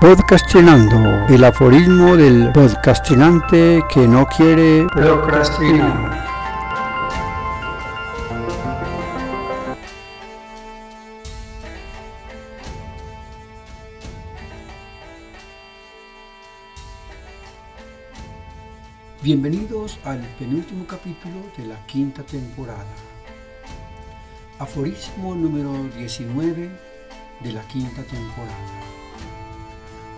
Podcastinando, el aforismo del podcastinante que no quiere procrastinar. Bienvenidos al penúltimo capítulo de la quinta temporada. Aforismo número 19 de la quinta temporada.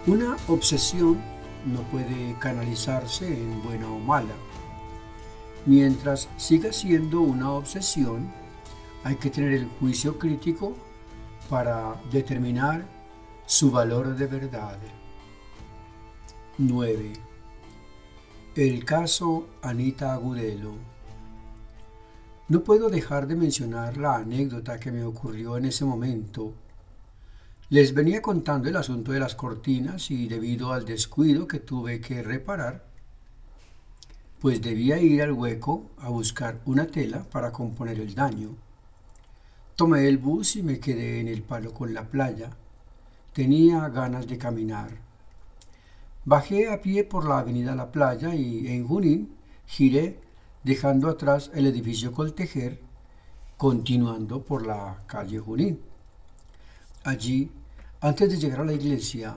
Una obsesión no puede canalizarse en buena o mala. Mientras siga siendo una obsesión, hay que tener el juicio crítico para determinar su valor de verdad. 9. El caso Anita Agudelo. No puedo dejar de mencionar la anécdota que me ocurrió en ese momento les venía contando el asunto de las cortinas y debido al descuido que tuve que reparar, pues debía ir al hueco a buscar una tela para componer el daño. Tomé el bus y me quedé en el palo con la playa. Tenía ganas de caminar. Bajé a pie por la avenida La Playa y en Junín giré dejando atrás el edificio Coltejer, continuando por la calle Junín. Allí antes de llegar a la iglesia,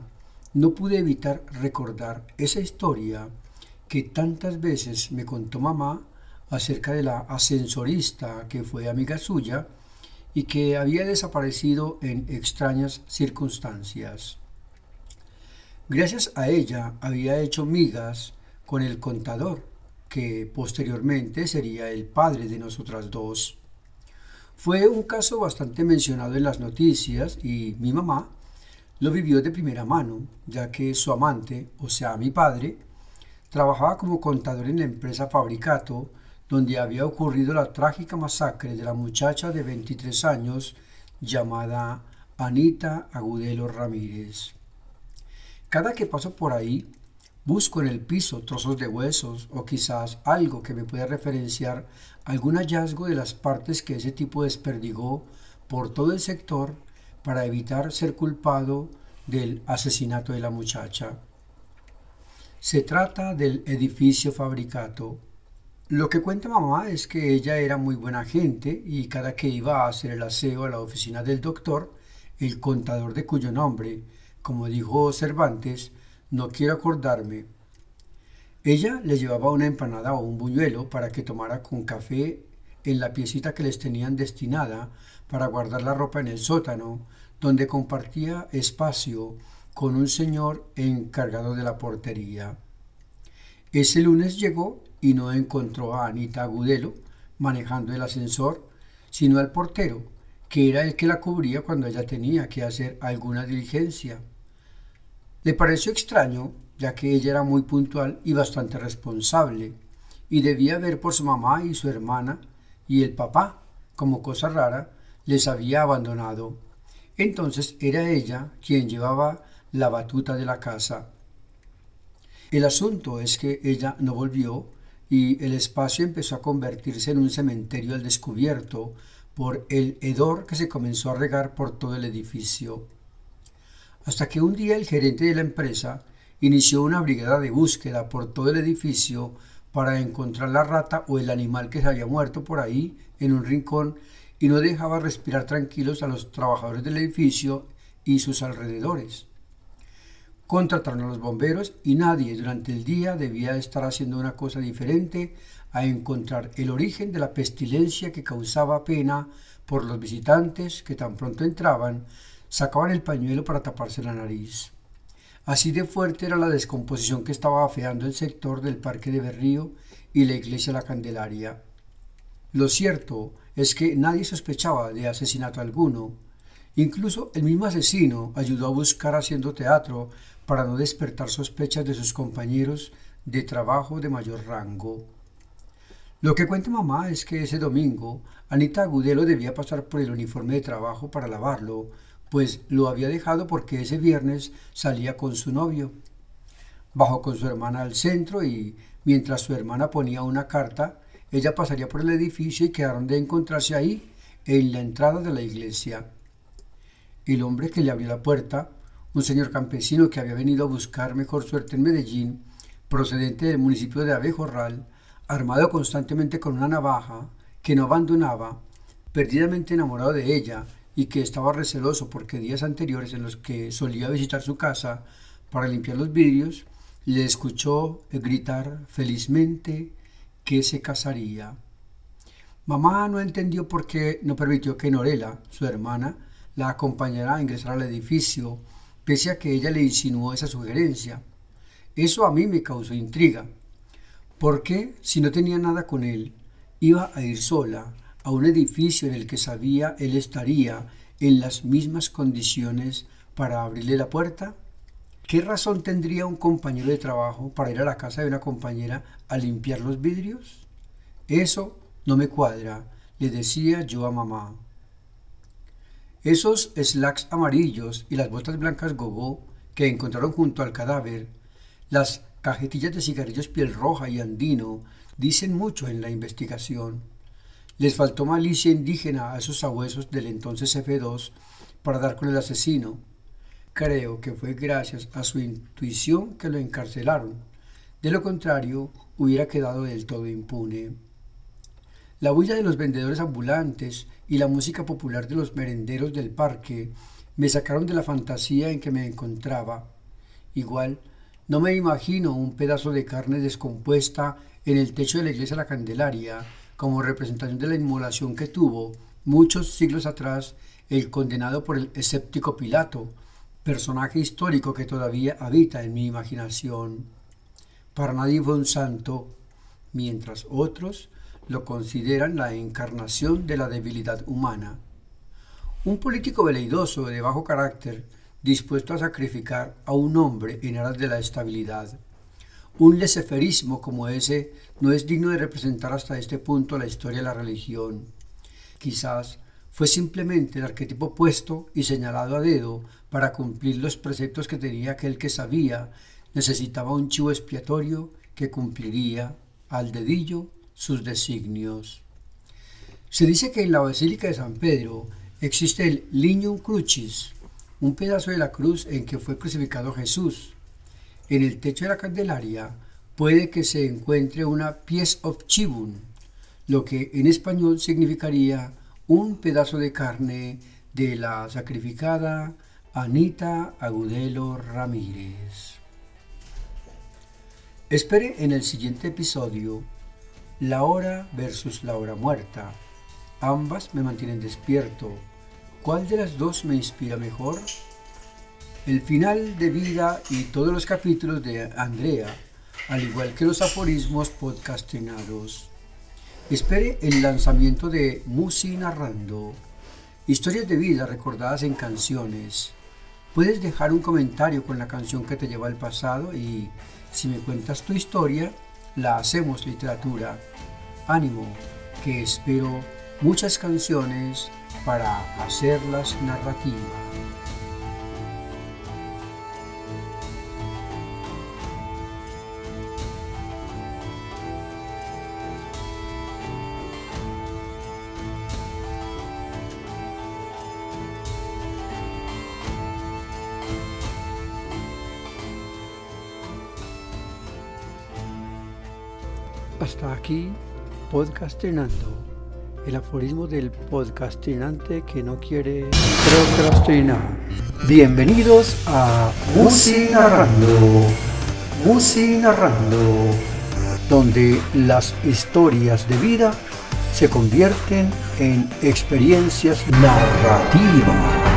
no pude evitar recordar esa historia que tantas veces me contó mamá acerca de la ascensorista que fue amiga suya y que había desaparecido en extrañas circunstancias. Gracias a ella había hecho migas con el contador, que posteriormente sería el padre de nosotras dos. Fue un caso bastante mencionado en las noticias y mi mamá lo vivió de primera mano, ya que su amante, o sea, mi padre, trabajaba como contador en la empresa Fabricato, donde había ocurrido la trágica masacre de la muchacha de 23 años llamada Anita Agudelo Ramírez. Cada que paso por ahí, busco en el piso trozos de huesos o quizás algo que me pueda referenciar algún hallazgo de las partes que ese tipo desperdigó por todo el sector para evitar ser culpado del asesinato de la muchacha. Se trata del edificio fabricato. Lo que cuenta mamá es que ella era muy buena gente y cada que iba a hacer el aseo a la oficina del doctor, el contador de cuyo nombre, como dijo Cervantes, no quiero acordarme, ella le llevaba una empanada o un buñuelo para que tomara con café en la piecita que les tenían destinada para guardar la ropa en el sótano, donde compartía espacio con un señor encargado de la portería. Ese lunes llegó y no encontró a Anita Agudelo manejando el ascensor, sino al portero, que era el que la cubría cuando ella tenía que hacer alguna diligencia. Le pareció extraño, ya que ella era muy puntual y bastante responsable, y debía ver por su mamá y su hermana y el papá, como cosa rara, les había abandonado. Entonces era ella quien llevaba la batuta de la casa. El asunto es que ella no volvió y el espacio empezó a convertirse en un cementerio al descubierto por el hedor que se comenzó a regar por todo el edificio. Hasta que un día el gerente de la empresa inició una brigada de búsqueda por todo el edificio para encontrar la rata o el animal que se había muerto por ahí en un rincón y no dejaba respirar tranquilos a los trabajadores del edificio y sus alrededores. Contrataron a los bomberos y nadie durante el día debía estar haciendo una cosa diferente a encontrar el origen de la pestilencia que causaba pena por los visitantes que tan pronto entraban, sacaban el pañuelo para taparse la nariz. Así de fuerte era la descomposición que estaba afeando el sector del Parque de Berrío y la iglesia La Candelaria. Lo cierto es que nadie sospechaba de asesinato alguno. Incluso el mismo asesino ayudó a buscar haciendo teatro para no despertar sospechas de sus compañeros de trabajo de mayor rango. Lo que cuenta mamá es que ese domingo Anita Agudelo debía pasar por el uniforme de trabajo para lavarlo, pues lo había dejado porque ese viernes salía con su novio. Bajó con su hermana al centro y, mientras su hermana ponía una carta, ella pasaría por el edificio y quedaron de encontrarse ahí, en la entrada de la iglesia. El hombre que le abrió la puerta, un señor campesino que había venido a buscar mejor suerte en Medellín, procedente del municipio de Abejorral, armado constantemente con una navaja, que no abandonaba, perdidamente enamorado de ella y que estaba receloso porque días anteriores en los que solía visitar su casa para limpiar los vidrios, le escuchó gritar felizmente que se casaría. Mamá no entendió por qué no permitió que Norela, su hermana, la acompañara a ingresar al edificio, pese a que ella le insinuó esa sugerencia. Eso a mí me causó intriga. ¿Por qué, si no tenía nada con él, iba a ir sola a un edificio en el que sabía él estaría en las mismas condiciones para abrirle la puerta? ¿Qué razón tendría un compañero de trabajo para ir a la casa de una compañera a limpiar los vidrios? Eso no me cuadra, le decía yo a mamá. Esos slacks amarillos y las botas blancas gogó que encontraron junto al cadáver, las cajetillas de cigarrillos piel roja y andino, dicen mucho en la investigación. Les faltó malicia indígena a esos sabuesos del entonces F2 para dar con el asesino. Creo que fue gracias a su intuición que lo encarcelaron. De lo contrario, hubiera quedado del todo impune. La bulla de los vendedores ambulantes y la música popular de los merenderos del parque me sacaron de la fantasía en que me encontraba. Igual, no me imagino un pedazo de carne descompuesta en el techo de la iglesia La Candelaria como representación de la inmolación que tuvo muchos siglos atrás el condenado por el escéptico Pilato, personaje histórico que todavía habita en mi imaginación. Para nadie fue un santo, mientras otros lo consideran la encarnación de la debilidad humana. Un político veleidoso de bajo carácter, dispuesto a sacrificar a un hombre en aras de la estabilidad. Un leseferismo como ese no es digno de representar hasta este punto la historia de la religión. Quizás fue simplemente el arquetipo puesto y señalado a dedo para cumplir los preceptos que tenía aquel que sabía necesitaba un chivo expiatorio que cumpliría al dedillo sus designios. Se dice que en la Basílica de San Pedro existe el Lignum Crucis, un pedazo de la cruz en que fue crucificado Jesús. En el techo de la Candelaria puede que se encuentre una piece of chibun, lo que en español significaría un pedazo de carne de la sacrificada Anita Agudelo Ramírez. Espere en el siguiente episodio la hora versus la hora muerta. Ambas me mantienen despierto. ¿Cuál de las dos me inspira mejor? El final de vida y todos los capítulos de Andrea, al igual que los aforismos podcastinados. Espere el lanzamiento de Musi Narrando. Historias de vida recordadas en canciones. Puedes dejar un comentario con la canción que te lleva al pasado y, si me cuentas tu historia, la hacemos literatura. Ánimo, que espero muchas canciones para hacerlas narrativas. Hasta aquí, podcastinando. El aforismo del podcastinante que no quiere procrastinar. Bienvenidos a Musi Narrando. Musi Narrando. Donde las historias de vida se convierten en experiencias narrativas.